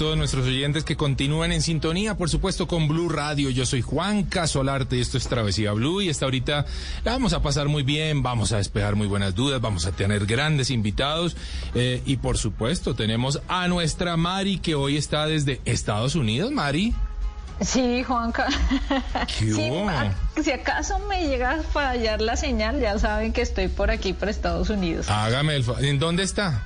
Todos nuestros oyentes que continúan en sintonía, por supuesto, con Blue Radio. Yo soy Juan Casolarte y esto es Travesía Blue y esta ahorita la vamos a pasar muy bien, vamos a despejar muy buenas dudas, vamos a tener grandes invitados eh, y por supuesto tenemos a nuestra Mari que hoy está desde Estados Unidos. Mari. Sí, Juanca. ¿Qué Sí, hubo? a- si acaso me llega a fallar la señal, ya saben que estoy por aquí, por Estados Unidos. Hágame el... ¿En dónde está?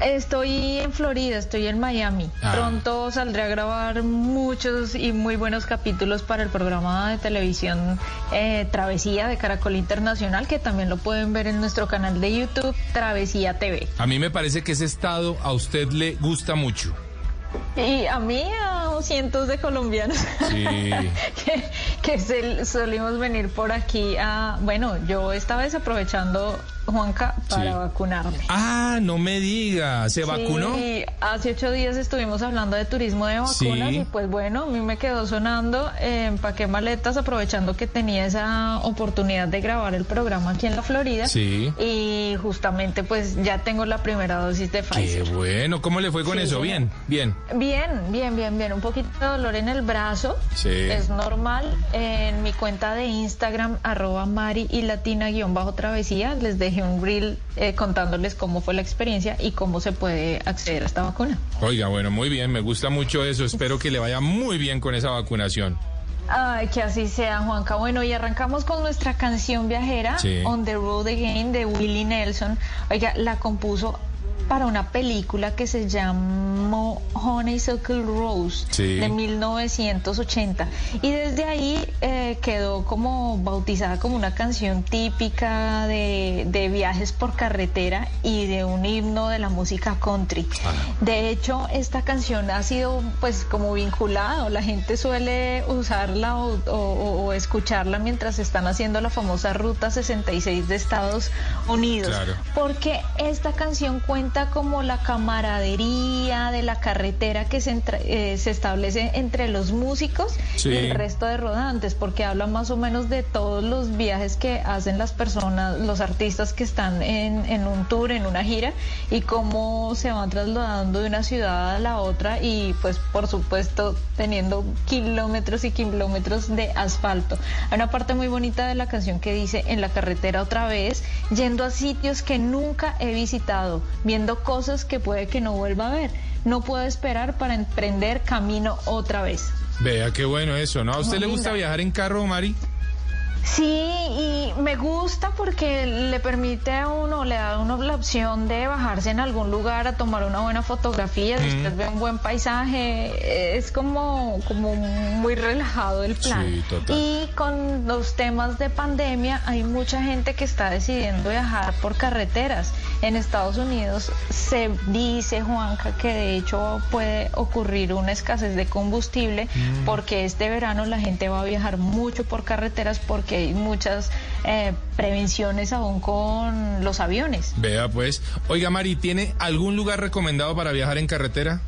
Estoy en Florida, estoy en Miami. Ah. Pronto saldré a grabar muchos y muy buenos capítulos para el programa de televisión eh, Travesía de Caracol Internacional, que también lo pueden ver en nuestro canal de YouTube, Travesía TV. A mí me parece que ese estado a usted le gusta mucho. Y a mí, a cientos de colombianos Sí. que, que se- solimos venir por aquí a, bueno, yo esta vez aprovechando, Juanca, para Sí. vacunarme. Ah, no me diga, ¿se vacunó? Sí, hace ocho días estuvimos hablando de turismo de vacunas Sí. y pues bueno, a mí me quedó sonando, eh, empaqué maletas aprovechando que tenía esa oportunidad de grabar el programa aquí en la Florida. Sí. Y justamente pues ya tengo la primera dosis de Qué Pfizer. bueno, ¿cómo le fue con eso? señor. Bien, bien. Bien, bien, bien, bien. Un poquito de dolor en el brazo. Sí. Es normal. En mi cuenta de Instagram, arroba Mari y Latina guion bajo travesía, les dejé un reel eh, contándoles cómo fue la experiencia y cómo se puede acceder a esta vacuna. Oiga, bueno, muy bien, me gusta mucho eso. Espero que le vaya muy bien con esa vacunación. Ay, que así sea, Juanca. Bueno, y arrancamos con nuestra canción viajera, Sí. On the Road Again, de Willie Nelson. Oiga, la compuso para una película que se llamó Honeysuckle Rose, Sí. de 1980. Y desde ahí eh, quedó como bautizada como una canción típica de, de viajes por carretera y de un himno de la música country. De hecho, esta canción ha sido pues como vinculada, la gente suele usarla o, o- o escucharla mientras están haciendo la famosa Ruta 66 de Estados Unidos. Claro. Porque esta canción cuenta como la camaradería de la carretera que se, entra- eh, se establece entre los músicos Sí. y el resto de rodantes, porque habla más o menos de todos los viajes que hacen las personas, los artistas que están en, en un tour, en una gira, y cómo se van trasladando de una ciudad a la otra y pues por supuesto teniendo kilómetros y kilómetros de asfalto. Hay una parte muy bonita de la canción que dice en la carretera otra vez, yendo a sitios que nunca he visitado, viendo cosas que puede que no vuelva a ver. No puedo esperar para emprender camino otra vez. Vea, qué bueno eso, ¿no? ¿A usted Muy le gusta linda. viajar en carro, Mari? Sí, y me gusta porque le permite a uno, le da a uno la opción de bajarse en algún lugar a tomar una buena fotografía, si usted ve un buen paisaje, es como, como muy relajado el plan. Sí, total. Y con los temas de pandemia hay mucha gente que está decidiendo viajar por carreteras. En Estados Unidos se dice, Juanca, que de hecho puede ocurrir una escasez de combustible Mm. porque este verano la gente va a viajar mucho por carreteras porque hay muchas eh, prevenciones aún con los aviones. Vea, pues. Oiga, Mari, ¿tiene algún lugar recomendado para viajar en carretera?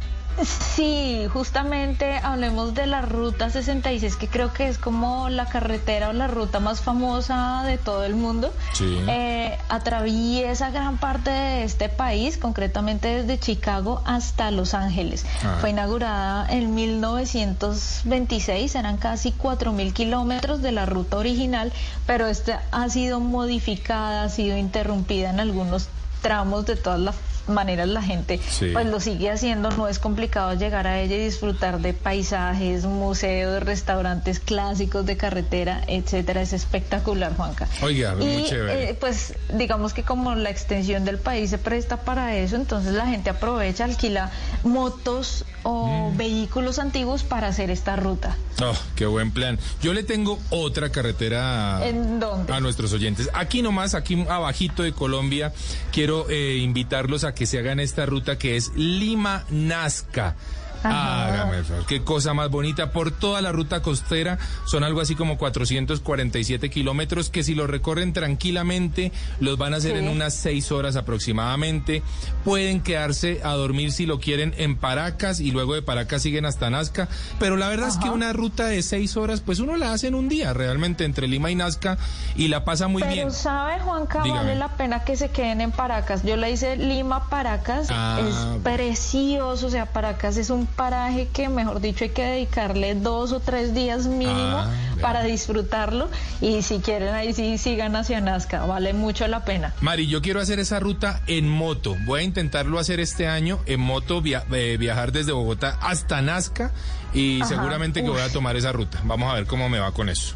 Sí, justamente hablemos de la Ruta 66, que creo que es como la carretera o la ruta más famosa de todo el mundo. Sí. Eh, atraviesa gran parte de este país, concretamente desde Chicago hasta Los Ángeles. Ah. Fue inaugurada en 1926, eran casi 4.000 kilómetros de la ruta original, pero esta ha sido modificada, ha sido interrumpida en algunos tramos de todas las maneras la gente Sí. pues lo sigue haciendo, no es complicado llegar a ella y disfrutar de paisajes, museos, restaurantes clásicos de carretera, etcétera, es espectacular, Juanca. Oiga, muy y chévere. eh, pues digamos que como la extensión del país se presta para eso, entonces la gente aprovecha, alquila motos o Mm. vehículos antiguos para hacer esta ruta. Oh, qué buen plan. Yo le tengo otra carretera ¿En dónde? a nuestros oyentes. Aquí nomás, aquí abajito de Colombia, quiero eh, invitarlos a que se hagan esta ruta que es Lima-Nazca. Ajá. Hágame el favor, qué cosa más bonita. Por toda la ruta costera son algo así como 447 kilómetros que si lo recorren tranquilamente los van a hacer Sí. en unas seis horas aproximadamente. Pueden quedarse a dormir si lo quieren en Paracas y luego de Paracas siguen hasta Nazca. Pero la verdad es que una ruta de seis horas, pues uno la hace en un día realmente entre Lima y Nazca y la pasa muy Pero bien. sabe, Juanca, Dígame. vale la pena que se queden en Paracas. Yo la hice Lima Paracas, Ah, es precioso, o sea, Paracas es un paraje que, mejor dicho, hay que dedicarle dos o tres días mínimo Ah, para disfrutarlo y si quieren ahí sí sigan hacia Nazca, vale mucho la pena. Mari, yo quiero hacer esa ruta en moto. Voy a intentarlo hacer este año en moto, via- eh, viajar desde Bogotá hasta Nazca y Ajá. seguramente que voy a tomar esa ruta. Vamos a ver cómo me va con eso.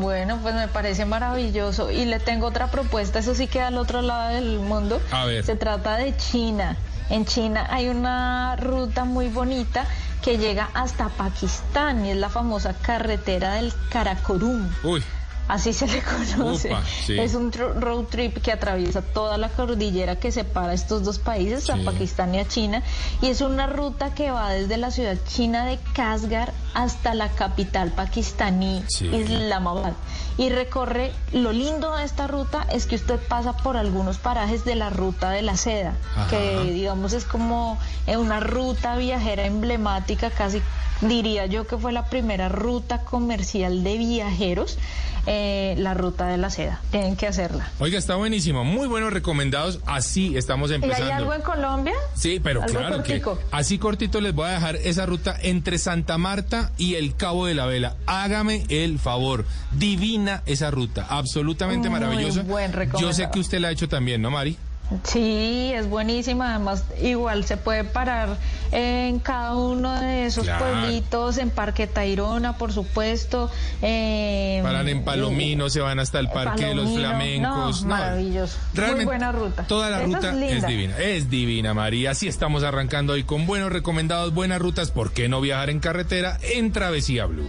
Bueno, pues me parece maravilloso. Y le tengo otra propuesta, eso sí queda al otro lado del mundo. A ver. Se trata de China. En China hay una ruta muy bonita que llega hasta Pakistán y es la famosa carretera del Karakorum. Uy, Así se le conoce. Sí. Es un road trip que atraviesa toda la cordillera que separa estos dos países, a Sí. Pakistán y a China, y es una ruta que va desde la ciudad china de Kasgar hasta la capital pakistaní, Sí. Islamabad. Y recorre, lo lindo de esta ruta es que usted pasa por algunos parajes de la ruta de la seda, Ajá. que digamos es como eh, una ruta viajera emblemática, casi diría yo que fue la primera ruta comercial de viajeros, eh, la ruta de la seda. Tienen que hacerla. oiga, está buenísimo. Muy buenos recomendados. Así estamos ¿Y empezando. hay algo en Colombia? Sí, pero claro cortico. que así cortito les voy a dejar esa ruta entre Santa Marta y el Cabo de la Vela. Hágame el favor. Divina esa ruta, absolutamente Muy maravillosa. buen Yo sé que usted la ha hecho también, ¿no, Mari? Sí, es buenísima. Además, igual se puede parar en cada uno de esos Claro. pueblitos, en Parque Tayrona, por supuesto. eh, Paran en Palomino, se van hasta el Parque de los Flamencos. no, maravilloso. Muy buena ruta. Toda la Esa ruta es es, divina. Es divina, María. Así estamos arrancando hoy con buenos recomendados, buenas rutas. ¿Por qué no viajar en carretera en Travesía Blue?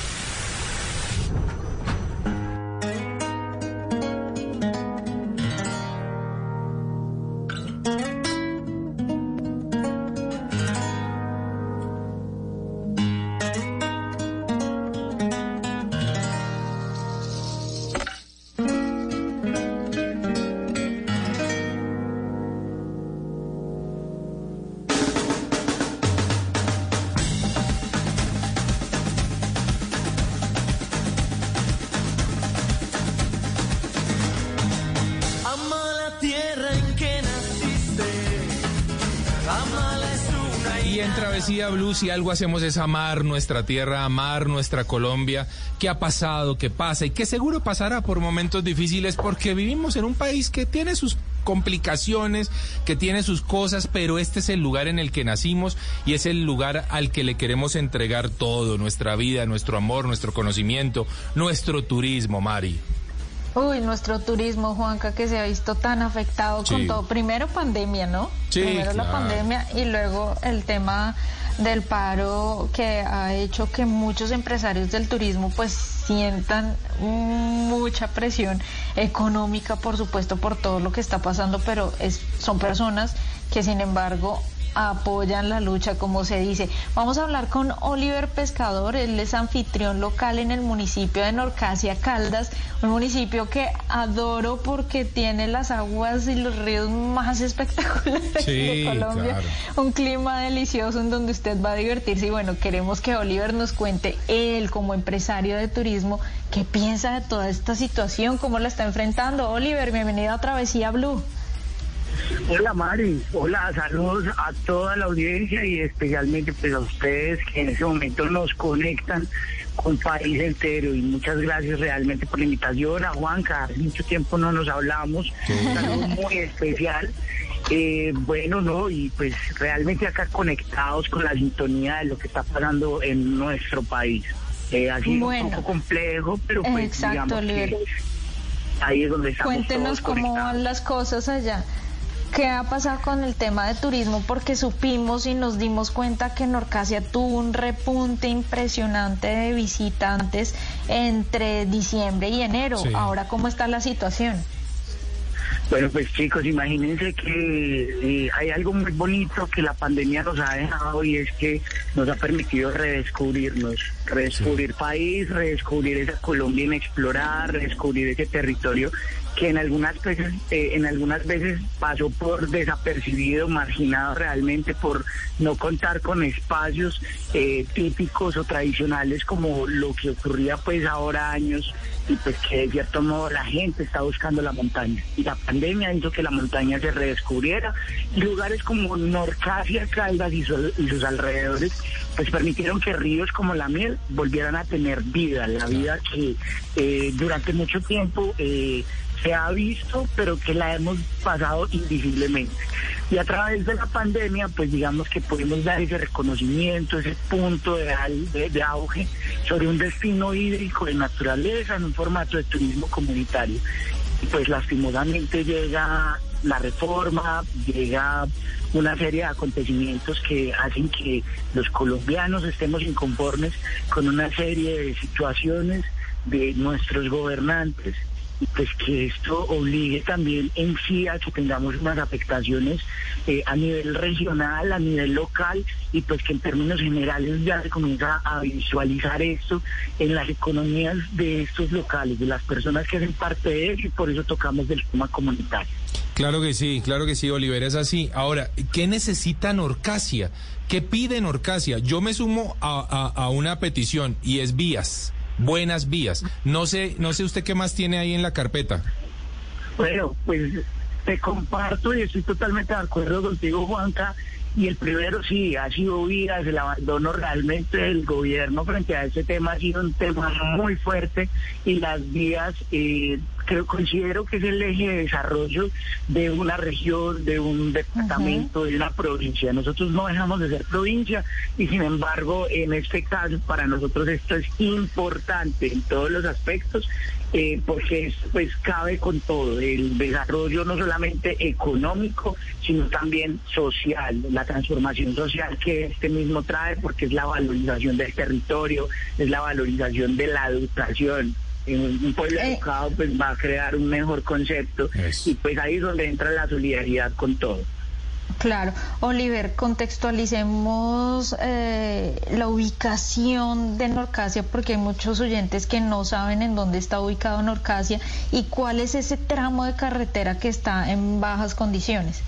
Blue, si algo hacemos es amar nuestra tierra, amar nuestra Colombia, que ha pasado, que pasa y que seguro pasará por momentos difíciles porque vivimos en un país que tiene sus complicaciones, que tiene sus cosas, pero este es el lugar en el que nacimos y es el lugar al que le queremos entregar todo, nuestra vida, nuestro amor, nuestro conocimiento, nuestro turismo, Mari. Uy, nuestro turismo, Juanca, que se ha visto tan afectado Sí. con todo. Primero pandemia, ¿no? Sí, Primero la pandemia y luego el tema del paro que ha hecho que muchos empresarios del turismo pues sientan mucha presión económica, por supuesto, por todo lo que está pasando, pero es, son personas que sin embargo apoyan la lucha, como se dice. Vamos a hablar con Oliver Pescador, él es anfitrión local en el municipio de Norcasia Caldas, un municipio que adoro porque tiene las aguas y los ríos más espectaculares de Colombia, un clima delicioso en donde usted va a divertirse y bueno, queremos que Oliver nos cuente él como empresario de turismo, qué piensa de toda esta situación, cómo la está enfrentando. Oliver, bienvenido a Travesía Blue. Hola Mari, hola, saludos a toda la audiencia y especialmente pues a ustedes que en ese momento nos conectan con país entero. Y muchas gracias realmente por la invitación. A Juanca, hace mucho tiempo no nos hablamos, un saludo muy especial. Eh, bueno, no, y pues realmente acá conectados con la sintonía de lo que está pasando en nuestro país. Eh, ha sido un poco complejo, pero pues Exacto, digamos que ahí es donde estamos Cuéntenos cómo van las cosas allá. ¿Qué ha pasado con el tema de turismo? Porque supimos y nos dimos cuenta que Norcasia tuvo un repunte impresionante de visitantes entre diciembre y enero. Ahora, ¿cómo está la situación? Bueno, pues chicos, imagínense que eh, hay algo muy bonito que la pandemia nos ha dejado y es que nos ha permitido redescubrirnos, redescubrir país, redescubrir esa Colombia inexplorada, redescubrir ese territorio que en algunas veces, eh, en algunas veces pasó por desapercibido, marginado realmente por no contar con espacios eh, típicos o tradicionales como lo que ocurría pues ahora años y pues que de cierto modo la gente está buscando la montaña. Y la pandemia hizo que la montaña se redescubriera. Y lugares como Norcasia, Caldas y, sus alrededores pues permitieron que ríos como la miel volvieran a tener vida, la vida que eh, durante mucho tiempo eh, se ha visto, pero que la hemos pasado invisiblemente. Y a través de la pandemia, pues digamos que podemos dar ese reconocimiento, ese punto de, auge sobre un destino hídrico de naturaleza en un formato de turismo comunitario. Y pues lastimosamente llega la reforma, llega una serie de acontecimientos que hacen que los colombianos estemos inconformes con una serie de situaciones de nuestros gobernantes pues que esto obligue también en sí a que tengamos unas afectaciones eh, a nivel regional, a nivel local y pues que en términos generales ya se comienza a visualizar esto en las economías de estos locales, de las personas que hacen parte de eso y por eso tocamos del tema comunitario. Claro que sí, claro que sí, Oliver, es así. Ahora, ¿qué necesita Norcasia? ¿Qué pide Norcasia? Yo me sumo a, a una petición y es vías buenas vías. No sé, no sé usted qué más tiene ahí en la carpeta. Bueno, pues te comparto y estoy totalmente de acuerdo contigo, Juanca. Y el primero sí, ha sido vías, el abandono realmente del gobierno frente a ese tema ha sido un tema muy fuerte y las vías eh, creo considero que es el eje de desarrollo de una región, de un departamento, de una provincia. Nosotros no dejamos de ser provincia y sin embargo en este caso para nosotros esto es importante en todos los aspectos eh, porque pues cabe con todo, el desarrollo no solamente económico, sino también social, la transformación social que este mismo trae, porque es la valorización del territorio, es la valorización de la educación. Un pueblo eh. educado pues va a crear un mejor concepto y pues ahí es donde entra la solidaridad con todo. Claro. Oliver, contextualicemos eh, la ubicación de Norcasia porque hay muchos oyentes que no saben en dónde está ubicado Norcasia y cuál es ese tramo de carretera que está en bajas condiciones.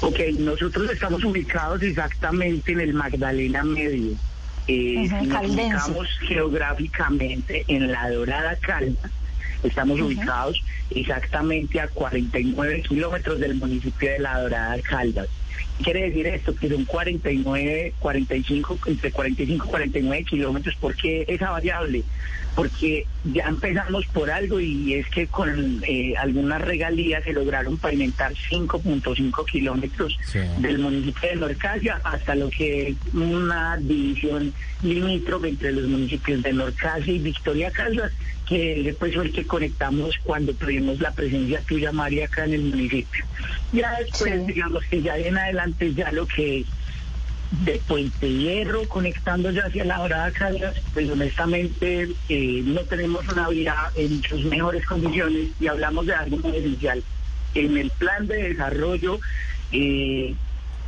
Ok, nosotros estamos ubicados exactamente en el Magdalena Medio. Eh, nos ubicamos geográficamente en la Dorada Calda Estamos ubicados exactamente a 49 kilómetros del municipio de La Dorada Caldas. Quiere decir esto, que son 49, 45, entre 45 y 49 kilómetros. ¿Por qué esa variable? Porque ya empezamos por algo y es que con eh, algunas regalías se lograron pavimentar 5.5 kilómetros del municipio de Norcasia hasta lo que es una división limítrofe entre los municipios de Norcasia y Victoria Caldas que después fue el que conectamos cuando tuvimos la presencia tuya, María, acá en el municipio. Ya después, digamos que ya en adelante ya lo que de Puente Hierro conectándose hacia la Dorada Caldas, pues honestamente eh, no tenemos una vía en sus mejores condiciones y hablamos de algo muy esencial. En el plan de desarrollo, eh,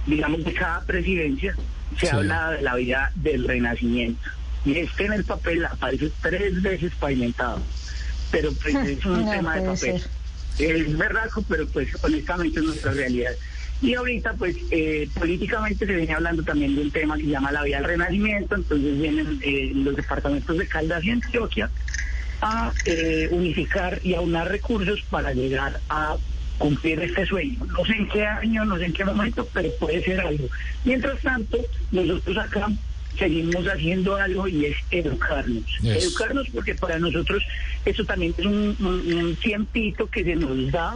digamos, de cada presidencia, se Sí. habla de la vía del renacimiento. Y este en el papel aparece tres veces pavimentado. Pero pues es un No tema de papel. ser. Es verdad, pero pues honestamente es nuestra realidad. Y ahorita pues eh, políticamente se viene hablando también de un tema que se llama la vía del renacimiento, entonces vienen eh, los departamentos de Caldas y Antioquia a eh, unificar y aunar recursos para llegar a cumplir este sueño. No sé en qué año, no sé en qué momento, pero puede ser algo. Mientras tanto, nosotros acá seguimos haciendo algo y es educarnos. Educarnos porque para nosotros eso también es un, un- un tiempito que se nos da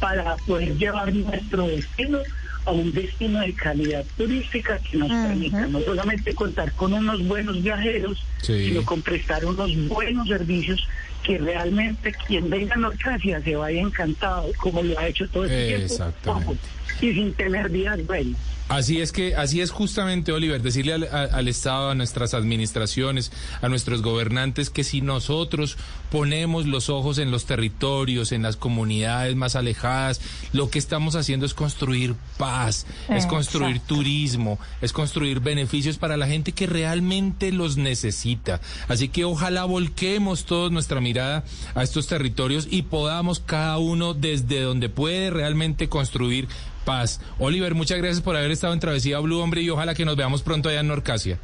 para poder llevar nuestro destino a un destino de calidad turística que nos permita no solamente contar con unos buenos viajeros, Sí. sino con prestar unos buenos servicios que realmente quien venga a Norcasia se vaya encantado, como lo ha hecho todo este tiempo, y sin tener días buenos. Así es que, así es justamente, Oliver, decirle al, a- al Estado, a nuestras administraciones, a nuestros gobernantes, que si nosotros ponemos los ojos en los territorios, en las comunidades más alejadas, lo que estamos haciendo es construir paz, es construir Exacto. turismo, es construir beneficios para la gente que realmente los necesita. Así que ojalá volquemos toda nuestra mirada a estos territorios y podamos cada uno desde donde puede realmente construir paz. Oliver, muchas gracias por haber estado en Travesía Blue, hombre, y ojalá que nos veamos pronto allá en Norcasia.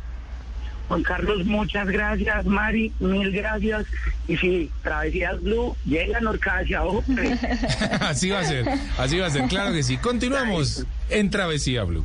Juan Carlos, muchas gracias. Mari, mil gracias. Y sí, Travesías Blue, llega a Norcasia, ojo. pues. así va a ser, así va a ser, claro que sí. Continuamos en Travesía Blue.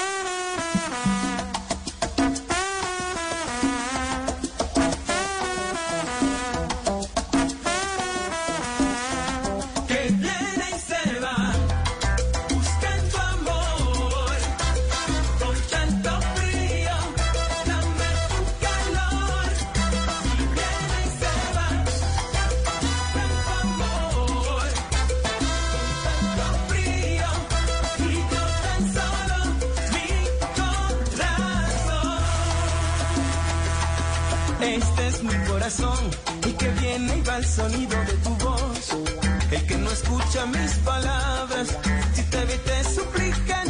Y que viene y va el sonido de tu voz. El que no escucha mis palabras, si te ve te suplica,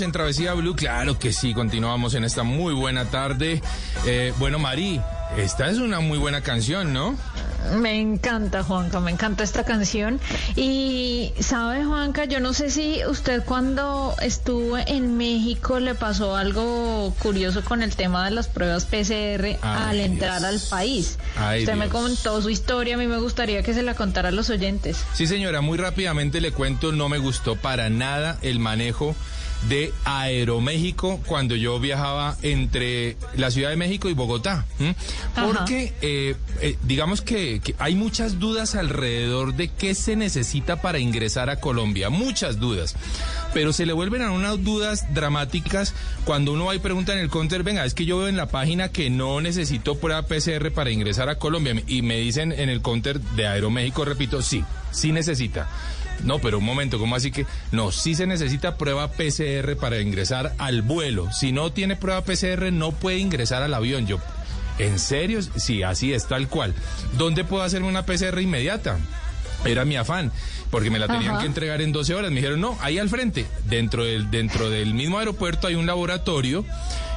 Continuamos en Travesía Blue, claro que sí, continuamos en esta muy buena tarde. Eh, bueno, Mari, esta es una muy buena canción, ¿no? Me encanta, Juanca, me encanta esta canción. Y sabe, Juanca, yo no sé si usted cuando estuvo en México le pasó algo curioso con el tema de las pruebas PCR Ay, al entrar Dios. al país. Ay, usted me contó su historia, a mí me gustaría que se la contara a los oyentes. Sí, señora, muy rápidamente le cuento, no me gustó para nada el manejo de Aeroméxico cuando yo viajaba entre la Ciudad de México y Bogotá. Porque eh, eh, digamos que, que hay muchas dudas alrededor de qué se necesita para ingresar a Colombia, muchas dudas. Pero se le vuelven a unas dudas dramáticas cuando uno va y pregunta en el counter, venga, es que yo veo en la página que no necesito prueba PCR para ingresar a Colombia. Y me dicen en el counter de Aeroméxico, repito, sí, sí necesita. No, pero un momento, ¿cómo así que? No, sí se necesita prueba PCR para ingresar al vuelo. Si no tiene prueba PCR, no puede ingresar al avión. Yo, ¿en serio? Sí, así es, tal cual. ¿Dónde puedo hacerme una PCR inmediata? Era mi afán, porque me la tenían Ajá. que entregar en 12 horas. Me dijeron, no, ahí al frente, dentro del, dentro del mismo aeropuerto hay un laboratorio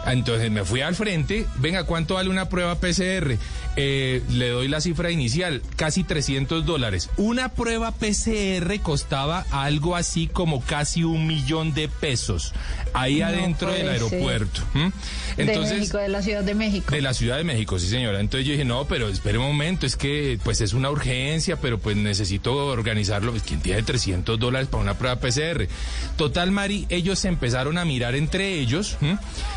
Entonces me fui al frente, venga, ¿cuánto vale una prueba PCR? Eh, le doy la cifra inicial, casi 300 dólares. Una prueba PCR costaba algo así como casi un millón de pesos ahí No adentro del aeropuerto. ¿m? de México, de la Ciudad de México. De la Ciudad de México, sí señora. Entonces yo dije, no, pero espere un momento, es que pues es una urgencia, pero pues necesito organizarlo. Pues, ¿Quién tiene 300 dólares para una prueba PCR? Total, Mari, ellos se empezaron a mirar entre ellos,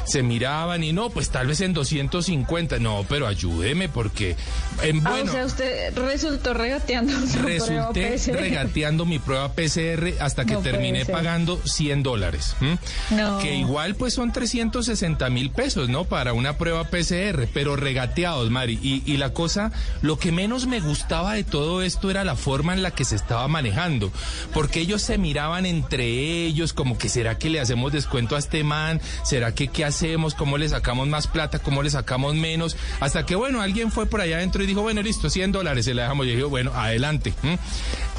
se miraban y no, pues tal vez en 250. No, pero ayúdeme porque, en, Ah, bueno, o sea, usted resultó regateando su resulté regateando mi prueba PCR hasta que No terminé pagando 100 dólares. No. Que igual pues son 360 mil pesos, ¿no? Para una prueba PCR, pero regateados, Mari. Y, y la cosa, lo que menos me gustaba de todo esto era la forma en la que se estaba manejando. Porque ellos se miraban entre ellos como que será que le hacemos descuento a este man, será que qué hacemos, cómo le sacamos más plata, cómo le sacamos menos. Hasta que bueno, alguien fue por allá adentro y dijo, bueno, listo, 100 dólares, se la dejamos. Yo dije, bueno, adelante.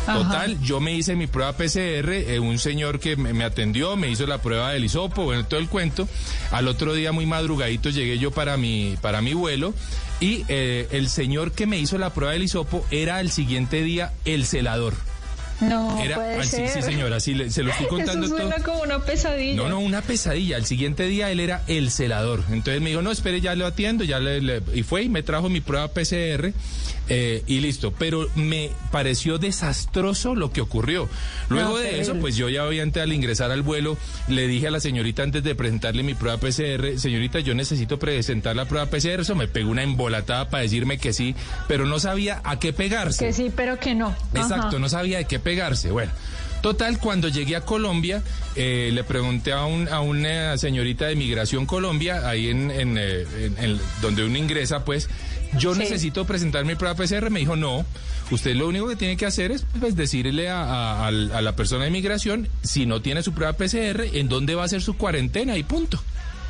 Total, yo me hice mi prueba PCR, eh, un señor que me, me atendió, me hizo la prueba del hisopo, bueno, todo el cuento. Al otro día, muy madrugadito, llegué yo para mi, para mi vuelo y eh, el señor que me hizo la prueba del hisopo era el siguiente día el celador. No Era, puede ah, sí, ser. sí, señora, sí, le- se lo estoy contando Eso todo. suena como una pesadilla. No, no, una pesadilla. Al siguiente día él era el celador. Entonces me dijo, no, espere, ya lo atiendo, ya le, le- y fue y me trajo mi prueba PCR eh, y listo. Pero me pareció desastroso lo que ocurrió. Luego No, de eso, pues yo ya obviamente al ingresar al vuelo le dije a la señorita antes de presentarle mi prueba PCR, señorita, yo necesito presentar la prueba PCR. Eso me pegó una embolatada para decirme que sí, pero no sabía a qué pegarse. Que sí, pero que no. Exacto, Ajá. no sabía de qué pegarse. Bueno, total, cuando llegué a Colombia, eh, le pregunté a, un- a una señorita de Migración Colombia, ahí en, en, eh, en- en donde uno ingresa, pues, yo Sí. necesito presentar mi prueba PCR. Me dijo, no, usted lo único que tiene que hacer es pues, decirle a, a- al- a la persona de migración, si no tiene su prueba PCR, en dónde va a ser su cuarentena y punto.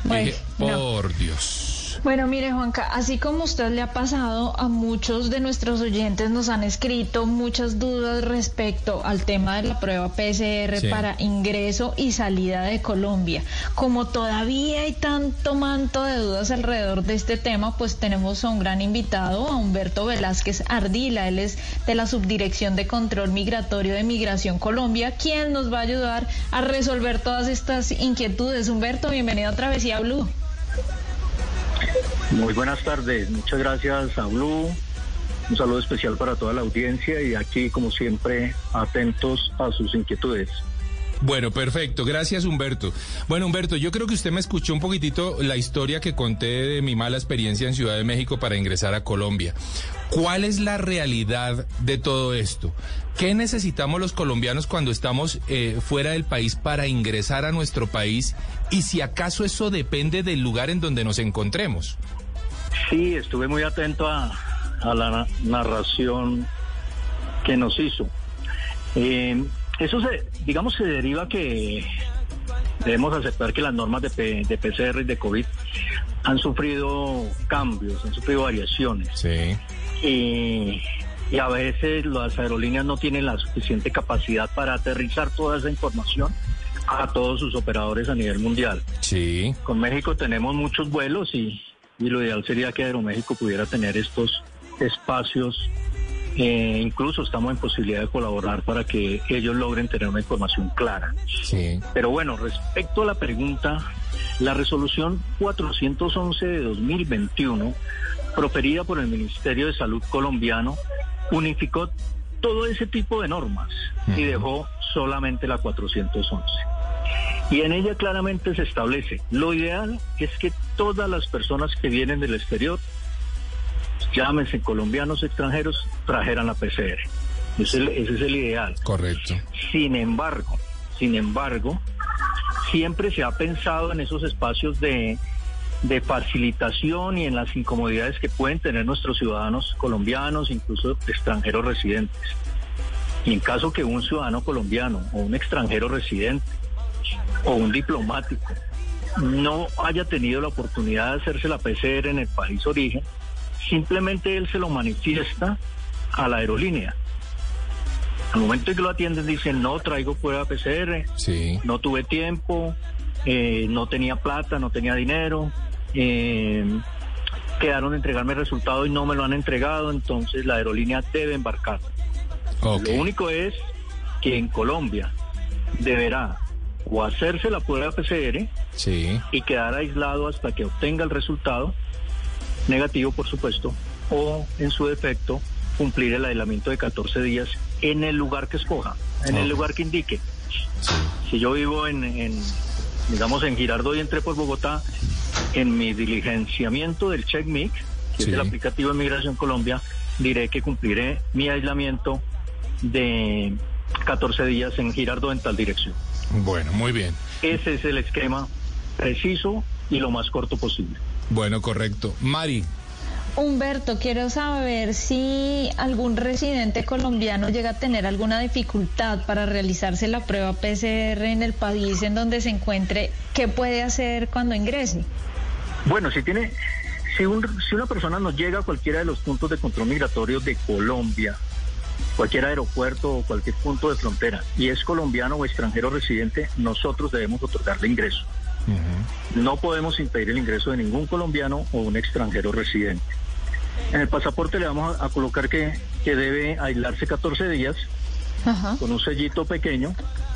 Dije, no. por Dios. Bueno, mire, Juanca, así como usted le ha pasado, a muchos de nuestros oyentes nos han escrito muchas dudas respecto al tema de la prueba PCR Sí. para ingreso y salida de Colombia. Como todavía hay tanto manto de dudas alrededor de este tema, pues tenemos a un gran invitado, a Humberto Velázquez Ardila. Él es de la Subdirección de Control Migratorio de Migración Colombia, quien nos va a ayudar a resolver todas estas inquietudes. Humberto, bienvenido a Travesía Blue. Muy buenas tardes, muchas gracias a Blue. Un saludo especial para toda la audiencia y aquí, como siempre, atentos a sus inquietudes. Bueno, perfecto. Gracias, Humberto. Bueno, Humberto, yo creo que usted me escuchó un poquitito la historia que conté de mi mala experiencia en Ciudad de México para ingresar a Colombia. ¿Cuál es la realidad de todo esto? ¿Qué necesitamos los colombianos cuando estamos eh, fuera del país para ingresar a nuestro país? Y si acaso eso depende del lugar en donde nos encontremos. Sí, estuve muy atento a, a la na- narración que nos hizo. Eh, eso se, digamos, se deriva que debemos aceptar que las normas de, P- de PCR y de COVID han sufrido cambios, han sufrido variaciones. Sí. y, y a veces las aerolíneas no tienen la suficiente capacidad para aterrizar toda esa información a todos sus operadores a nivel mundial. Sí. Con México tenemos muchos vuelos y, y lo ideal sería que Aeroméxico pudiera tener estos espacios. Eh, incluso estamos en posibilidad de colaborar para que ellos logren tener una información clara. Sí. Pero bueno, respecto a la pregunta, la resolución 411 de 2021, proferida por el Ministerio de Salud colombiano, unificó todo ese tipo de normas y dejó solamente la 411. Y en ella claramente se establece, lo ideal es que todas las personas que vienen del exterior, llámense colombianos extranjeros, trajeran la PCR. Ese es el- ese es el ideal. Correcto. Sin embargo, sin embargo, siempre se ha pensado en esos espacios de, de facilitación y en las incomodidades que pueden tener nuestros ciudadanos colombianos, incluso extranjeros residentes. Y en caso que un ciudadano colombiano o un extranjero residente o un diplomático no haya tenido la oportunidad de hacerse la PCR en el país origen, simplemente él se lo manifiesta a la aerolínea. Al momento en que lo atienden dicen, no traigo prueba PCR, Sí. no tuve tiempo, eh, no tenía plata, no tenía dinero, eh, quedaron de entregarme el resultado y no me lo han entregado, entonces la aerolínea debe embarcar. Lo único es que en Colombia deberá o hacerse la prueba PCR Sí. y quedar aislado hasta que obtenga el resultado negativo, por supuesto, o en su defecto cumplir el aislamiento de 14 días en el lugar que escoja, en el lugar que indique. Sí. Si yo vivo en, en, digamos, en Girardot y entré por Bogotá, en mi diligenciamiento del CheckMic, que Sí. es el aplicativo de Migración Colombia, diré que cumpliré mi aislamiento de 14 días en Girardot en tal dirección. Bueno, muy bien. Ese es el esquema preciso y lo más corto posible. Bueno, correcto. Mari, Humberto, quiero saber si algún residente colombiano llega a tener alguna dificultad para realizarse la prueba PCR en el país en donde se encuentre, ¿qué puede hacer cuando ingrese? Bueno, si tiene, si, un- si una persona nos llega a cualquiera de los puntos de control migratorio de Colombia, cualquier aeropuerto o cualquier punto de frontera, y es colombiano o extranjero residente, nosotros debemos otorgarle ingreso. No podemos impedir el ingreso de ningún colombiano o un extranjero residente. En el pasaporte le vamos a, a colocar que, que debe aislarse 14 días Ajá. con un sellito pequeño,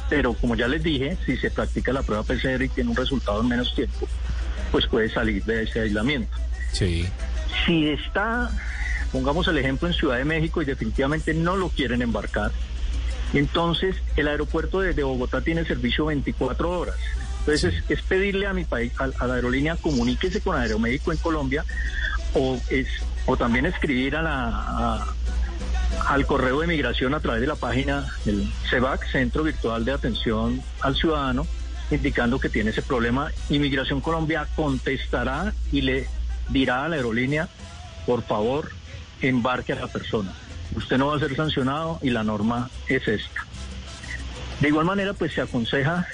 pero como ya les dije, si se practica la prueba PCR y tiene un resultado en menos tiempo, pues puede salir de ese aislamiento. sí. Si está, pongamos el ejemplo en Ciudad de México y definitivamente no lo quieren embarcar, entonces el aeropuerto de, de Bogotá tiene servicio 24 horas. Entonces es, pedirle a mi país, a, la aerolínea, comuníquese con Aeroméxico en Colombia o es o también escribir a la al correo de migración a través de la página del CEVAC, Centro Virtual de Atención al Ciudadano, indicando que tiene ese problema. Inmigración Colombia contestará y le dirá a la aerolínea, por favor, embarque a la persona. Usted no va a ser sancionado y la norma es esta. De igual manera, pues se aconseja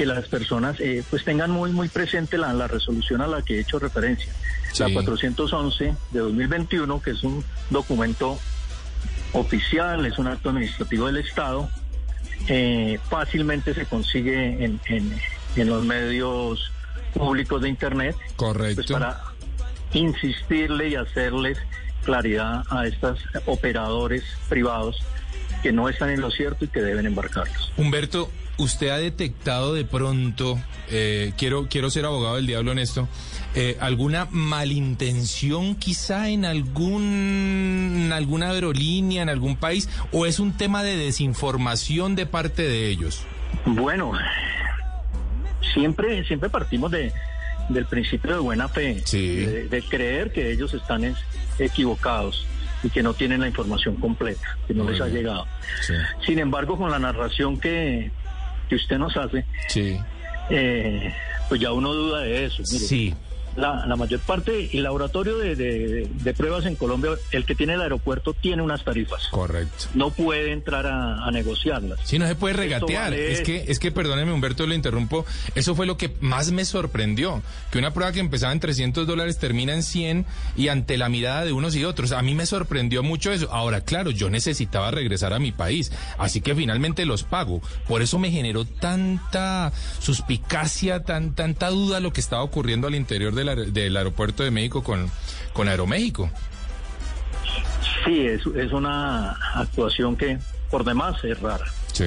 que las personas eh, pues tengan muy muy presente la, la resolución a la que he hecho referencia, la Sí. 411 de 2021, que es un documento oficial, es un acto administrativo del Estado, eh, fácilmente se consigue en, en- en los medios públicos de Internet, pues Correcto. para insistirle y hacerles claridad a estos operadores privados que no están en lo cierto y que deben embarcarlos. Humberto, ¿usted ha detectado de pronto, eh, quiero, quiero ser abogado del diablo en esto, eh, alguna malintención quizá en algún, en alguna aerolínea, en algún país, o es un tema de desinformación de parte de ellos? Bueno, siempre, siempre partimos de, del principio de buena fe, Sí. de, de creer que ellos están es- equivocados y que no tienen la información completa, que no Muy les ha bien. llegado. Sí. Sin embargo, con la narración que, que usted nos hace, Sí. eh, pues ya uno duda de eso. Mire, Sí. La, la mayor parte, el laboratorio de, de- de pruebas en Colombia, el que tiene el aeropuerto, tiene unas tarifas. Correcto. No puede entrar a, a negociarlas. Sí, no se puede regatear. vale- Es que, es que, perdóneme, Humberto, lo interrumpo. Eso fue lo que más me sorprendió. Que una prueba que empezaba en 300 dólares termina en 100 y ante la mirada de unos y otros. A mí me sorprendió mucho eso. Ahora, claro, yo necesitaba regresar a mi país. Así que finalmente los pago. Por eso me generó tanta suspicacia, tan, tanta duda lo que estaba ocurriendo al interior del, aer- del aeropuerto de México con, con Aeroméxico. Sí, es, es una actuación que por demás es rara. Sí.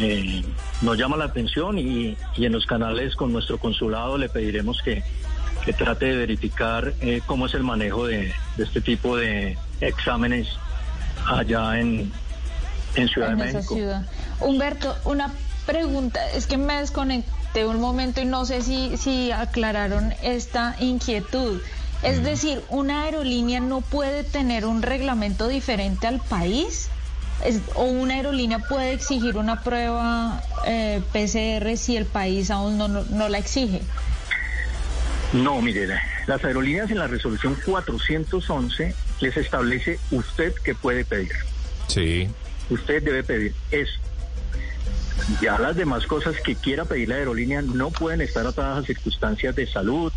Eh, nos llama la atención y, y en los canales con nuestro consulado le pediremos que, que trate de verificar eh, cómo es el manejo de, de este tipo de exámenes allá en, en Ciudad en de México. ciudad. Humberto, una pregunta, es que me desconecté un momento y no sé si, si aclararon esta inquietud. Es decir, ¿una aerolínea no puede tener un reglamento diferente al país? Es- ¿O una aerolínea puede exigir una prueba eh, PCR si el país aún no, no, no la exige? No, mire, la- las aerolíneas en la resolución 411 les establece usted que puede pedir. Sí. Usted debe pedir eso. Ya las demás cosas que quiera pedir la aerolínea no pueden estar atadas a circunstancias de salud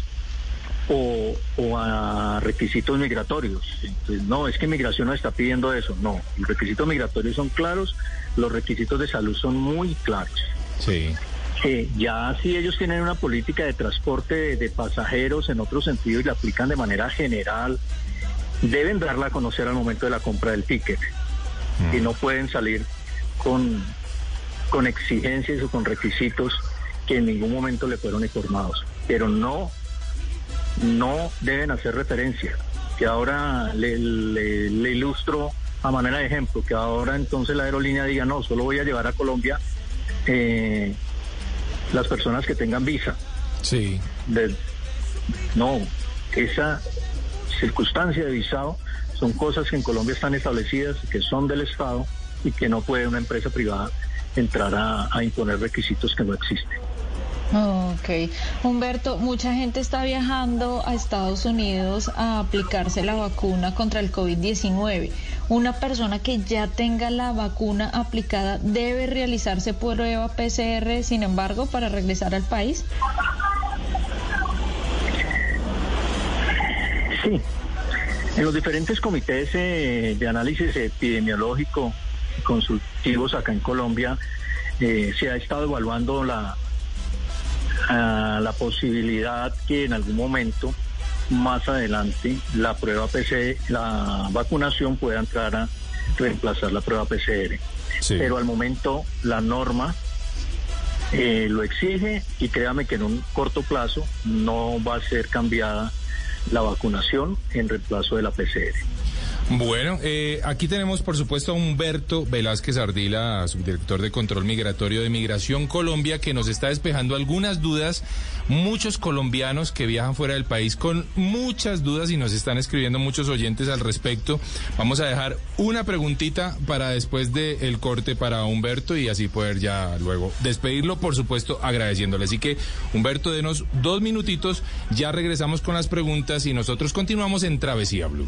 o, o a requisitos migratorios. Entonces, no, es que migración no está pidiendo eso. No, los requisitos migratorios son claros, los requisitos de salud son muy claros. Sí. Eh, ya si ellos tienen una política de transporte de, de pasajeros en otro sentido y la aplican de manera general, deben darla a conocer al momento de la compra del ticket. Y no pueden salir con, con exigencias o con requisitos que en ningún momento le fueron informados. Pero no, no deben hacer referencia. Que ahora le, le- le ilustro a manera de ejemplo, que ahora entonces la aerolínea diga, no, solo voy a llevar a Colombia eh, las personas que tengan visa. Sí. De- no, esa circunstancia de visado son cosas que en Colombia están establecidas, que son del Estado y que no puede una empresa privada entrar a, a imponer requisitos que no existen. Ok. Humberto, mucha gente está viajando a Estados Unidos a aplicarse la vacuna contra el COVID-19. Una persona que ya tenga la vacuna aplicada debe realizarse prueba PCR, sin embargo, para regresar al país. Sí, en los diferentes comités eh, de análisis epidemiológico consultivos acá en Colombia eh, se ha estado evaluando la, ah, la posibilidad que en algún momento más adelante la prueba PCR, la vacunación pueda entrar a reemplazar la prueba PCR. Sí. Pero al momento la norma eh, lo exige y créame que en un corto plazo no va a ser cambiada la vacunación en reemplazo de la PCR. Bueno, eh, aquí tenemos por supuesto a Humberto Velázquez Ardila, subdirector de Control Migratorio de Migración Colombia, que nos está despejando algunas dudas. Muchos colombianos que viajan fuera del país con muchas dudas y nos están escribiendo muchos oyentes al respecto. Vamos a dejar una preguntita para después del corte para Humberto y así poder ya luego despedirlo, por supuesto, agradeciéndole. Así que, Humberto, denos dos minutitos, ya regresamos con las preguntas y nosotros continuamos en Travesía Blue.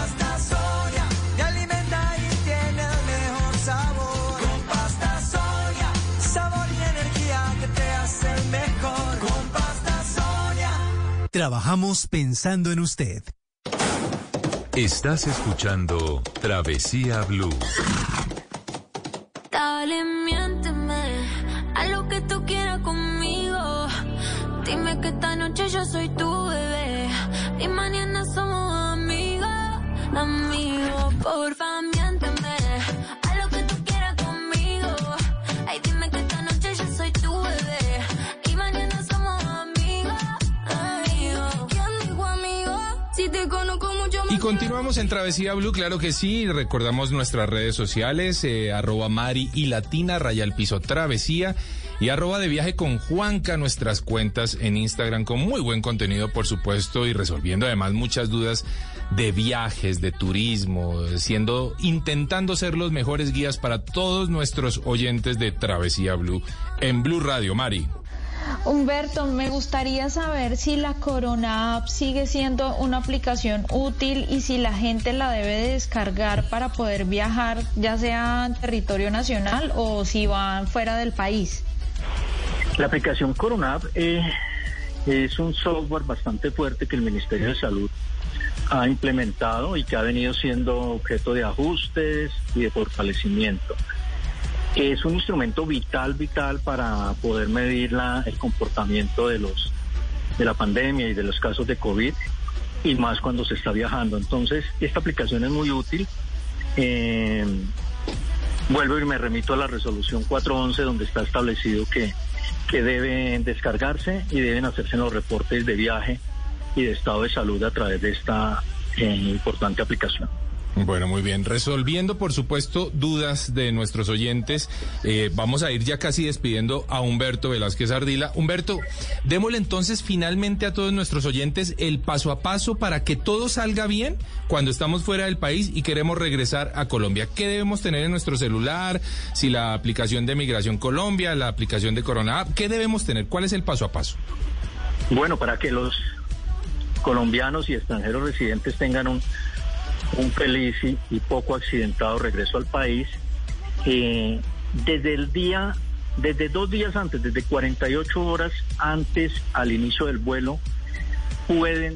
Trabajamos pensando en usted. Estás escuchando Travesía Blue. Dale, miénteme a lo que tú quieras conmigo. Dime que esta noche yo soy tu bebé y mañana somos amigos, amigos. Porfa, miénteme continuamos en Travesía Blue, claro que sí. Recordamos nuestras redes sociales, eh, arroba Mari y Latina, raya al piso Travesía. Y arroba de viaje con Juanca, nuestras cuentas en Instagram con muy buen contenido, por supuesto, y resolviendo además muchas dudas de viajes, de turismo, siendo, intentando ser los mejores guías para todos nuestros oyentes de Travesía Blue en Blue Radio. Mari. Humberto, me gustaría saber si la Corona App sigue siendo una aplicación útil y si la gente la debe de descargar para poder viajar, ya sea en territorio nacional o si van fuera del país. La aplicación Coronap eh, es un software bastante fuerte que el Ministerio de Salud ha implementado y que ha venido siendo objeto de ajustes y de fortalecimiento. Es un instrumento vital, vital para poder medir la- el comportamiento de los de la pandemia y de los casos de COVID y más cuando se está viajando. Entonces, esta aplicación es muy útil. Eh, vuelvo y me remito a la resolución 411 donde está establecido que, que deben descargarse y deben hacerse los reportes de viaje y de estado de salud a través de esta eh, importante aplicación. Bueno, muy bien. Resolviendo, por supuesto, dudas de nuestros oyentes, eh, vamos a ir ya casi despidiendo a Humberto Velázquez Ardila. Humberto, démosle entonces finalmente a todos nuestros oyentes el paso a paso para que todo salga bien cuando estamos fuera del país y queremos regresar a Colombia. ¿Qué debemos tener en nuestro celular? Si la aplicación de Migración Colombia, la aplicación de Corona, ¿qué debemos tener? ¿Cuál es el paso a paso? Bueno, para que los colombianos y extranjeros residentes tengan un un feliz y, poco accidentado regreso al país. Eh, desde el día, desde dos días antes, desde 48 horas antes al inicio del vuelo, pueden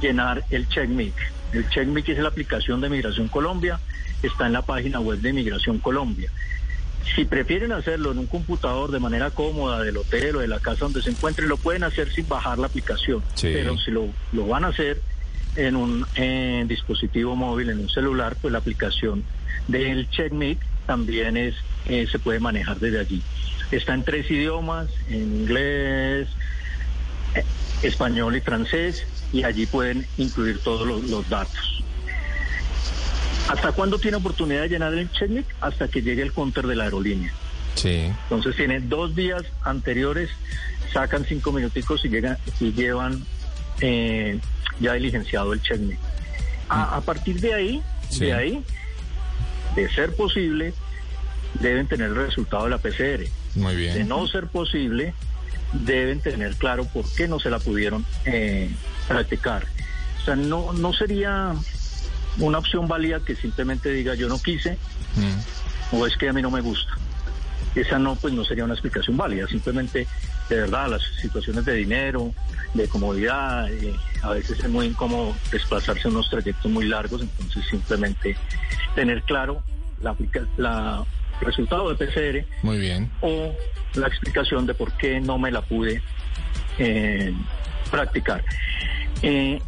llenar el CheckMic. El CheckMic es la aplicación de Migración Colombia, está en la página web de Migración Colombia. Si prefieren hacerlo en un computador de manera cómoda del hotel o de la casa donde se encuentren, lo pueden hacer sin bajar la aplicación. Pero si lo, lo van a hacer, en un dispositivo móvil, en un celular, pues la aplicación del CheckMate también es, eh, se puede manejar desde allí. Está en tres idiomas, en inglés, eh, español y francés, y allí pueden incluir todos los, datos. ¿Hasta cuándo tiene oportunidad de llenar el CheckMate? Hasta que llegue el counter de la aerolínea. Sí. Entonces tienen dos días anteriores, sacan cinco minuticos y llegan y llevan eh, ya diligenciado el checkmate. A, a, partir de ahí, de ahí, de ser posible, deben tener el resultado de la PCR. Muy bien. De no ser posible, deben tener claro por qué no se la pudieron eh, practicar. O sea, no, no sería una opción válida que simplemente diga yo no quise mm. o es que a mí no me gusta. Esa no, pues no sería una explicación válida. Simplemente, de verdad, las situaciones de dinero, de comodidad, eh, a veces es muy incómodo desplazarse unos trayectos muy largos, entonces simplemente tener claro la, la resultado de PCR muy bien. o la explicación de por qué no me la pude eh, practicar. Eh,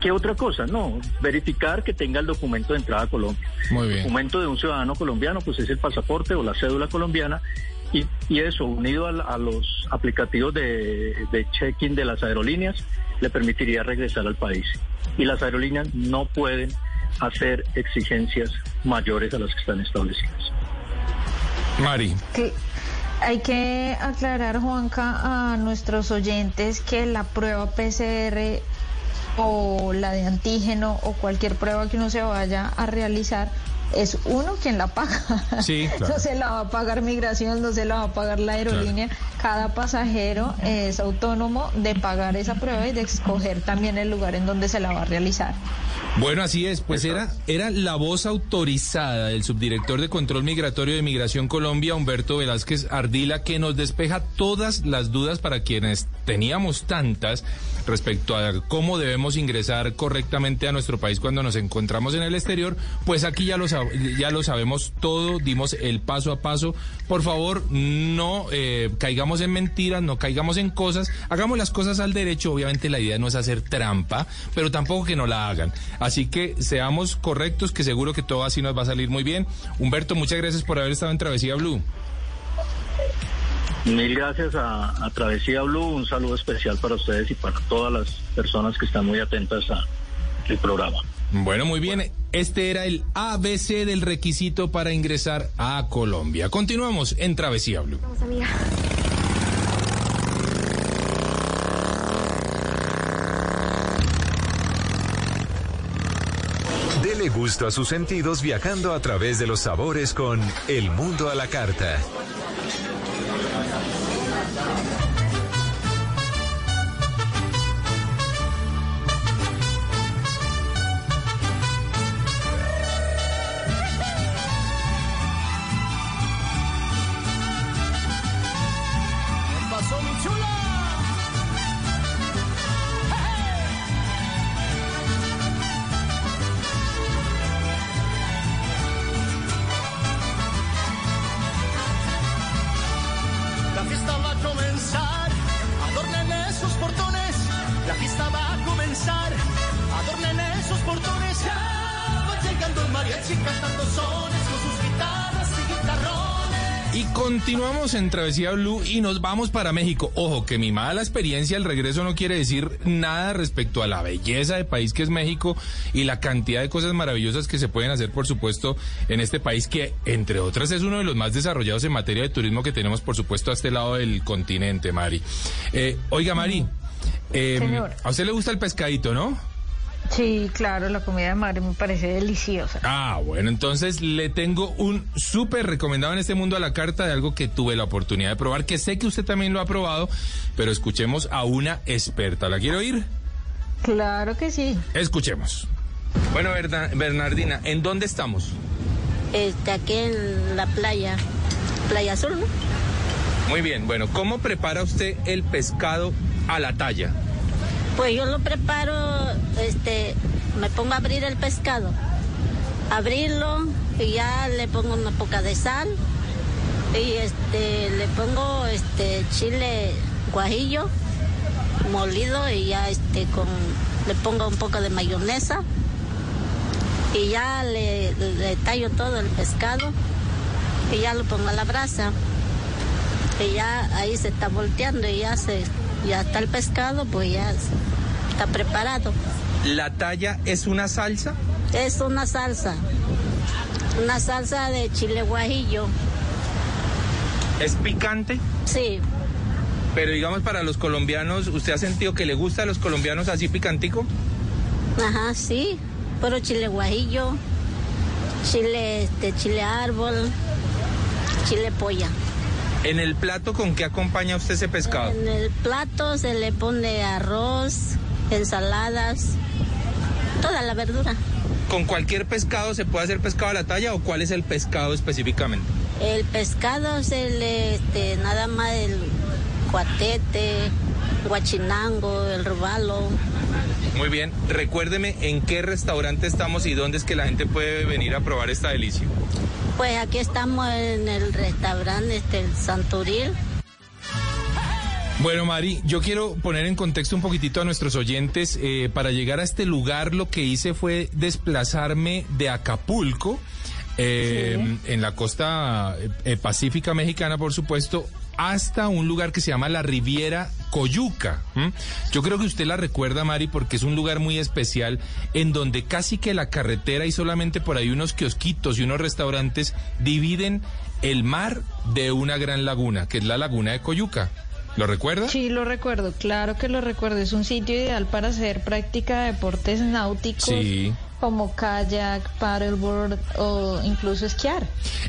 ¿Qué otra cosa? No, verificar que tenga el documento de entrada a Colombia. Muy bien. El documento de un ciudadano colombiano, pues es el pasaporte o la cédula colombiana y, y eso, unido a, los aplicativos de, de check-in de las aerolíneas, le permitiría regresar al país. Y las aerolíneas no pueden hacer exigencias mayores a las que están establecidas. Mari. hay que aclarar, Juanca, a nuestros oyentes que la prueba PCR o la de antígeno o cualquier prueba que uno se vaya a realizar es uno quien la paga. Sí, no se la va a pagar migración, no se la va a pagar la aerolínea. Cada pasajero es autónomo de pagar esa prueba y de escoger también el lugar en donde se la va a realizar. Bueno, así es, pues era, era la voz autorizada del subdirector de Control Migratorio de Migración Colombia, Humberto Velázquez Ardila, que nos despeja todas las dudas para quienes teníamos tantas respecto a cómo debemos ingresar correctamente a nuestro país cuando nos encontramos en el exterior, pues aquí ya lo, ya lo sabemos todo, dimos el paso a paso. Por favor, no eh, caigamos en mentiras, no caigamos en cosas, hagamos las cosas al derecho, obviamente la idea no es hacer trampa, pero tampoco que no la hagan. Así que seamos correctos, que seguro que todo así nos va a salir muy bien. Humberto, muchas gracias por haber estado en Travesía Blue. Mil gracias a, Travesía Blue, un saludo especial para ustedes y para todas las personas que están muy atentas al programa. Bueno, muy bien. Este era el ABC del requisito para ingresar a Colombia. Continuamos en Travesía Blue. Vamos, gusto a sus sentidos viajando a través de los sabores con El Mundo a la Carta. Continuamos en Travesía Blue y nos vamos para México. Ojo, que mi mala experiencia al regreso no quiere decir nada respecto a la belleza de país que es México y la cantidad de cosas maravillosas que se pueden hacer, por supuesto, en este país que, entre otras, es uno de los más desarrollados en materia de turismo que tenemos, por supuesto, a este lado del continente, Mari. Eh, oiga, Mari, eh, Señor. a usted le gusta el pescadito, ¿no? Sí, claro, la comida de mar me parece deliciosa. Ah, bueno, entonces le tengo un súper recomendado en este mundo a la carta de algo que tuve la oportunidad de probar, que sé que usted también lo ha probado, pero escuchemos a una experta. ¿La quiero oír? Claro que sí. Escuchemos. Bueno, Berna- Bernardina, ¿en dónde estamos? Este, aquí en la playa, Playa Azul, ¿no? Muy bien, bueno, ¿cómo prepara usted el pescado a la talla? Pues yo lo preparo, este, me pongo a abrir el pescado, abrirlo y ya le pongo una poca de sal y este, le pongo este chile guajillo molido y ya este con, le pongo un poco de mayonesa y ya le, le tallo todo el pescado y ya lo pongo a la brasa. Y ya ahí se está volteando y ya se ya está el pescado pues ya está preparado ¿La talla es una salsa? es una salsa una salsa de chile guajillo ¿Es picante? sí Pero digamos para los colombianos, ¿usted ha sentido que le gusta a los colombianos así picantico? ajá sí pero chile guajillo chile este chile árbol chile polla ¿En el plato con qué acompaña usted ese pescado? en el plato se le pone arroz ensaladas toda la verdura ¿Con cualquier pescado se puede hacer pescado a la talla o cuál es el pescado específicamente? El pescado se le, este, nada más el cuatete, guachinango, el robalo. Muy bien, recuérdeme en qué restaurante estamos y dónde es que la gente puede venir a probar esta delicia. Pues aquí estamos en el restaurante, este, el Santuril. Bueno, Mari, yo quiero poner en contexto un poquitito a nuestros oyentes. Eh, para llegar a este lugar lo que hice fue desplazarme de Acapulco, eh, en la costa eh, pacífica mexicana, por supuesto, hasta un lugar que se llama la Riviera Coyuca. Yo creo que usted la recuerda, Mari, porque es un lugar muy especial en donde casi que la carretera y solamente por ahí unos kiosquitos y unos restaurantes dividen el mar de una gran laguna, que es la laguna de Coyuca. ¿Lo recuerda? Sí, lo recuerdo, claro que lo recuerdo. Es un sitio ideal para hacer práctica de deportes náuticos Sí. Como kayak, paddleboard o incluso esquiar.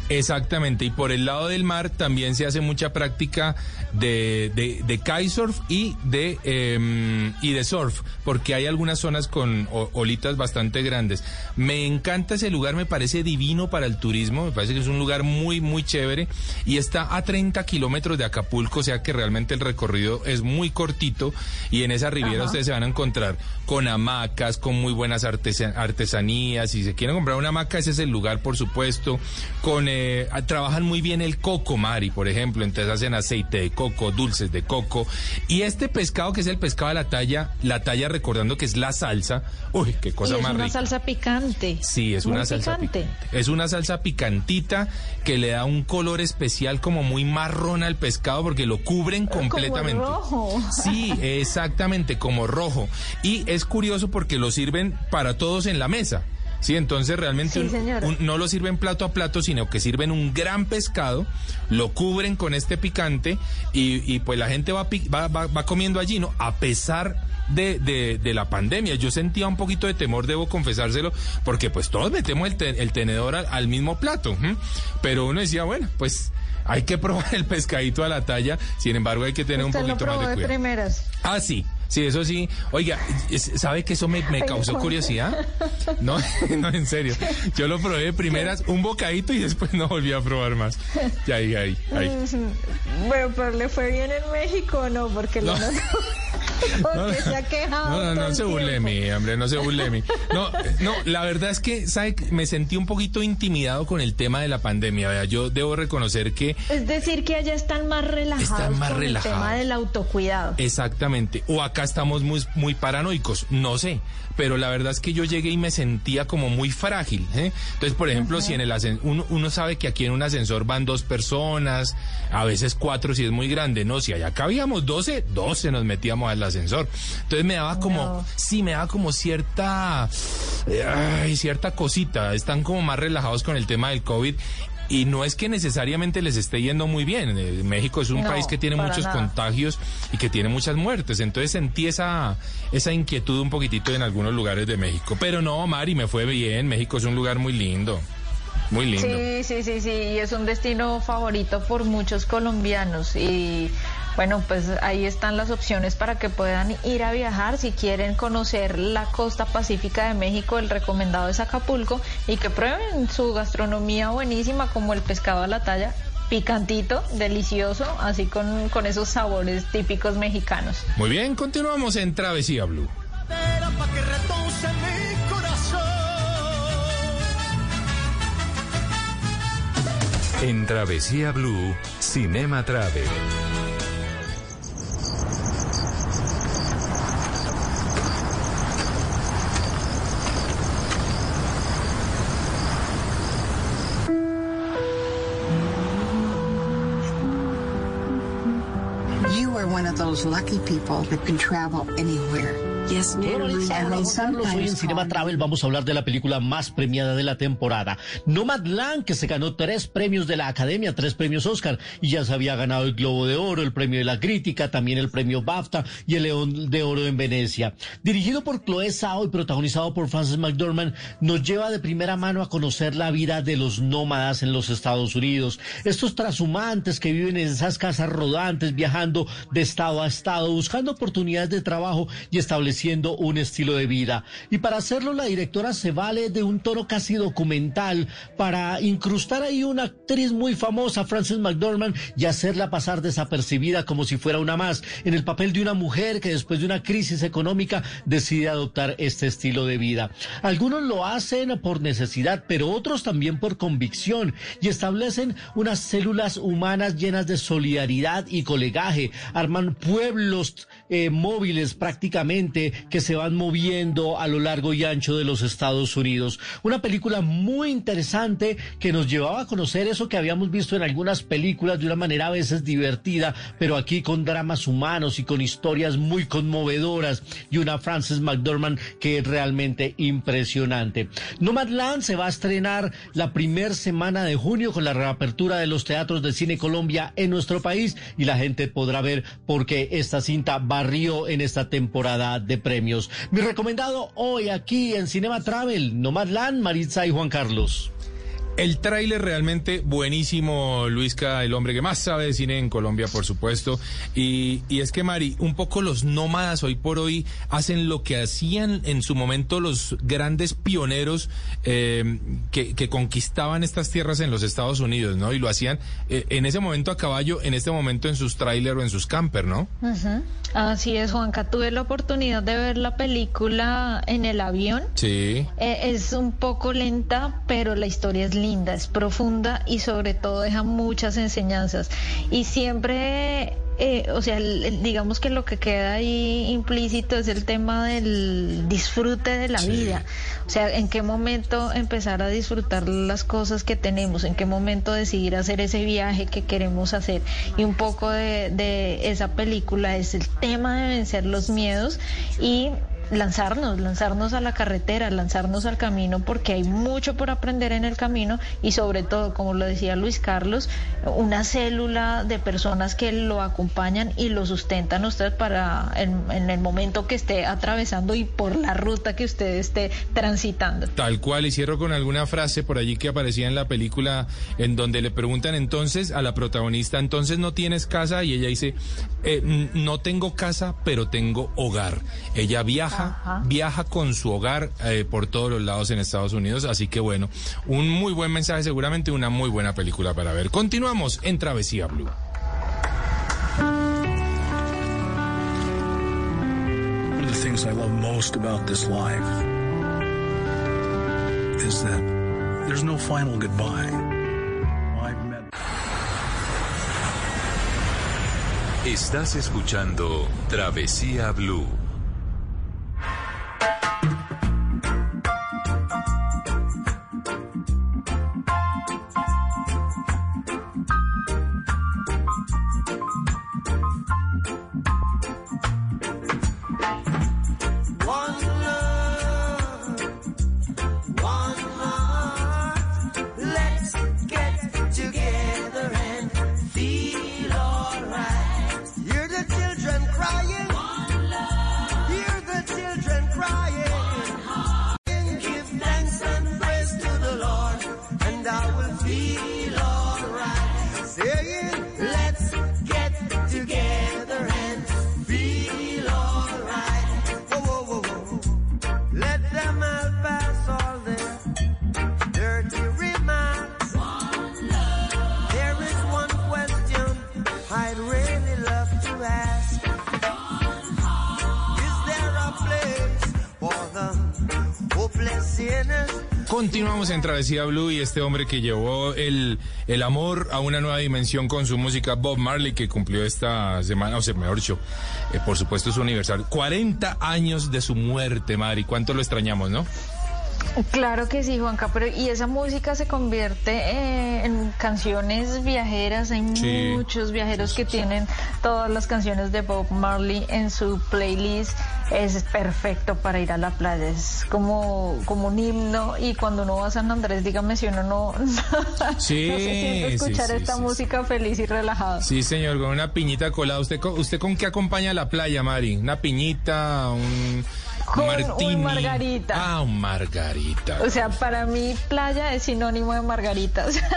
Exactamente, y por el lado del mar también se hace mucha práctica de, de, de kitesurf y de, em, y de surf, porque hay algunas zonas con olitas bastante grandes. Me encanta ese lugar, me parece divino para el turismo, me parece que es un lugar muy, muy chévere y está a 30 kilómetros de Acapulco, o sea que realmente el recorrido es muy cortito y en esa riviera Ajá. ustedes se van a encontrar con hamacas, con muy buenas artesa- artesanías. Si se quieren comprar una hamaca, ese es el lugar, por supuesto. Con eh, ah, trabajan muy bien el coco, Mari, por ejemplo. Entonces hacen aceite de coco, dulces de coco. Y este pescado, que es el pescado de la talla, la talla recordando que es la salsa. Uy, qué cosa y es más una rica. salsa picante. Sí, es Muy una salsa picante. picante. Es una salsa picantita que le da un color especial como muy marrón al pescado porque lo cubren completamente. Como rojo. Sí, exactamente, como rojo. Y es curioso porque lo sirven para todos en la mesa. Sí, entonces realmente Sí, un- no lo sirven plato a plato, sino que sirven un gran pescado, lo cubren con este picante y, y pues la gente va, va, va- va comiendo allí, ¿no? A pesar de, de- de la pandemia. Yo sentía un poquito de temor, debo confesárselo, porque pues todos metemos el, te- el tenedor al, al mismo plato. Pero uno decía, bueno, pues hay que probar el pescadito a la talla, sin embargo hay que tener un Usted lo poquito más probó de de cuidado. primeras. Ah, sí. Sí, eso sí. Oiga, ¿sabe que eso me, causó curiosidad? No, no, en serio. Yo lo probé de primeras, un bocadito y después no volví a probar más. Ya ahí, ahí, ahí. Bueno, pero le fue bien en México o no, porque lo No. noto- Porque se ha quejado. No, no, se burle de mí, hombre, no se burle de mí. No, no, la verdad es que, ¿sabe? Me sentí un poquito intimidado con el tema de la pandemia. Vea, yo debo reconocer que Es decir, que allá están más relajados Están más con relajados. el tema del autocuidado. Exactamente. O acá estamos muy, muy paranoicos, no sé. Pero la verdad es que yo llegué y me sentía como muy frágil. ¿eh? Entonces, por ejemplo, si en el ascensor, uno, uno sabe que aquí en un ascensor van dos personas, a veces cuatro si es muy grande, no, si allá cabíamos 12, 12 nos metíamos al ascensor. Entonces me daba como, No. sí, me daba como cierta, ay, cierta cosita. Están como más relajados con el tema del COVID. Y no es que necesariamente les esté yendo muy bien. Eh, México es un No, país que tiene muchos nada. contagios y que tiene muchas muertes. Entonces sentí esa, esa inquietud un poquitito en algunos lugares de México. Pero no, Mari, me fue bien. México es un lugar muy lindo. Muy lindo. Sí, sí, sí, sí, y es un destino favorito por muchos colombianos y bueno, pues ahí están las opciones para que puedan ir a viajar si quieren conocer la costa pacífica de México, el recomendado es Acapulco y que prueben su gastronomía buenísima como el pescado a la talla, picantito, delicioso, así con, con esos sabores típicos mexicanos. Muy bien, continuamos en Travesía Blue. En Travesía Blue, Cinema Travel. Those lucky people that can travel anywhere. Yes. Hoy en Cinema Travel vamos a hablar de la película más premiada de la temporada, Nomadland, que se ganó tres premios de la Academia, tres premios Oscar, y ya se había ganado el Globo de Oro, el premio de la crítica, también el premio BAFTA y el León de Oro en Venecia. Dirigido por Chloe Zhao y protagonizado por Frances McDormand, nos lleva de primera mano a conocer la vida de los nómadas en los Estados Unidos. Estos transhumantes que viven en esas casas rodantes, viajando de estado a estado, buscando oportunidades de trabajo y estableciendo un estilo de vida. Y para hacerlo, la directora se vale de un tono casi documental para incrustar ahí una actriz muy famosa, Frances McDormand, y hacerla pasar desapercibida como si fuera una más, en el papel de una mujer que después de una crisis económica decide adoptar este estilo de vida. Algunos lo hacen por necesidad, pero otros también por convicción y establecen unas células humanas llenas de solidaridad y colegaje, arman pueblos eh, móviles prácticamente que se van moviendo a lo largo y ancho de los Estados Unidos. Una película muy interesante que nos llevaba a conocer eso que habíamos visto en algunas películas de una manera a veces divertida, pero aquí con dramas humanos y con historias muy conmovedoras y una Frances McDormand que es realmente impresionante. Nomadland se va a estrenar la primera semana de junio con la reapertura de los teatros de cine Colombia en nuestro país y la gente podrá ver por qué esta cinta barrió en esta temporada de premios. Mi recomendado hoy aquí en Cinema Travel, Nomadland, Maritza y Juan Carlos. El tráiler realmente buenísimo, Luisca, el hombre que más sabe de cine en Colombia, por supuesto. Y, y es que, Mari, un poco los nómadas hoy por hoy hacen lo que hacían en su momento los grandes pioneros eh, que, que conquistaban estas tierras en los Estados Unidos, ¿no? Y lo hacían eh, en ese momento a caballo, en este momento en sus tráiler o en sus camper, ¿no? Así es, Juanca. Tuve la oportunidad de ver la película en el avión. Sí. Eh, es un poco lenta, pero la historia es linda, es profunda y sobre todo deja muchas enseñanzas. Y siempre, eh, o sea, el- el- digamos que lo que queda ahí implícito es el tema del disfrute de la vida. O sea, en qué momento empezar a disfrutar las cosas que tenemos, en qué momento decidir hacer ese viaje que queremos hacer. Y un poco de, de esa película es el tema de vencer los miedos y lanzarnos, lanzarnos a la carretera, lanzarnos al camino, porque hay mucho por aprender en el camino y sobre todo, como lo decía Luis Carlos, una célula de personas que lo acompañan y lo sustentan usted para en, el momento que esté atravesando y por la ruta que usted esté transitando. Tal cual, y cierro con alguna frase por allí que aparecía en la película en donde le preguntan entonces a la protagonista, entonces no tienes casa y ella dice, "Eh, no tengo casa, pero tengo hogar. Ella viaja, Ajá. viaja con su hogar eh, por todos los lados en Estados Unidos, así que bueno, un muy buen mensaje, seguramente una muy buena película para ver. Continuamos en Travesía Blue. things I love most about this life is that there's no final goodbye. I've met. Estás escuchando Travesía Blue. Continuamos en Travesía Blue y este hombre que llevó el, el amor a una nueva dimensión con su música, Bob Marley, que cumplió esta semana, o sea, mejor dicho, eh, por supuesto su aniversario. 40 años de su muerte, Mari. ¿Cuánto lo extrañamos, no? Claro que sí, Juanca, pero y esa música se convierte eh, en canciones viajeras. Hay Sí. muchos viajeros que tienen todas las canciones de Bob Marley en su playlist. Es perfecto para ir a la playa, es como, como un himno. Y cuando uno va a San Andrés, dígame si uno no, Sí, no se escuchar esta música feliz y relajada. Sí, señor, con una piñita colada. ¿Usted, con- ¿Usted con qué acompaña la playa, Mari? ¿Una piñita? ¿Un Con un margarita. Ah, un margarita. O sea, para mí playa es sinónimo de margaritas.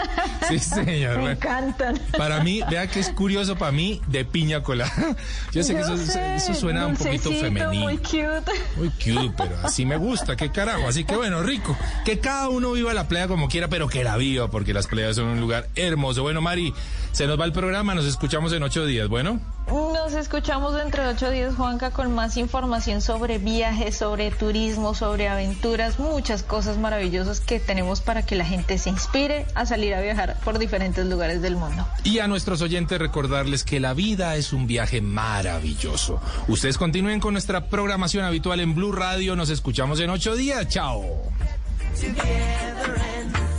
Sí, señor. Me encantan. Para mí, vea que es curioso para mí de piña colada. Yo sé que eso, sé, eso suena un poquito femenino. Muy cute. Muy cute, pero así me gusta, qué carajo. Así que bueno, rico. Que cada uno viva la playa como quiera, pero que la viva, porque las playas son un lugar hermoso. Bueno, Mari, se nos va el programa, nos escuchamos en ocho días. Bueno, Nos escuchamos dentro de ocho días, Juanca, con más información sobre viajes, sobre turismo, sobre aventuras, muchas cosas maravillosas que tenemos para que la gente se inspire a salir a viajar por diferentes lugares del mundo. y a nuestros oyentes recordarles que la vida es un viaje maravilloso. Ustedes continúen con nuestra programación habitual en Blue Radio. Nos escuchamos en ocho días. Chao. Together and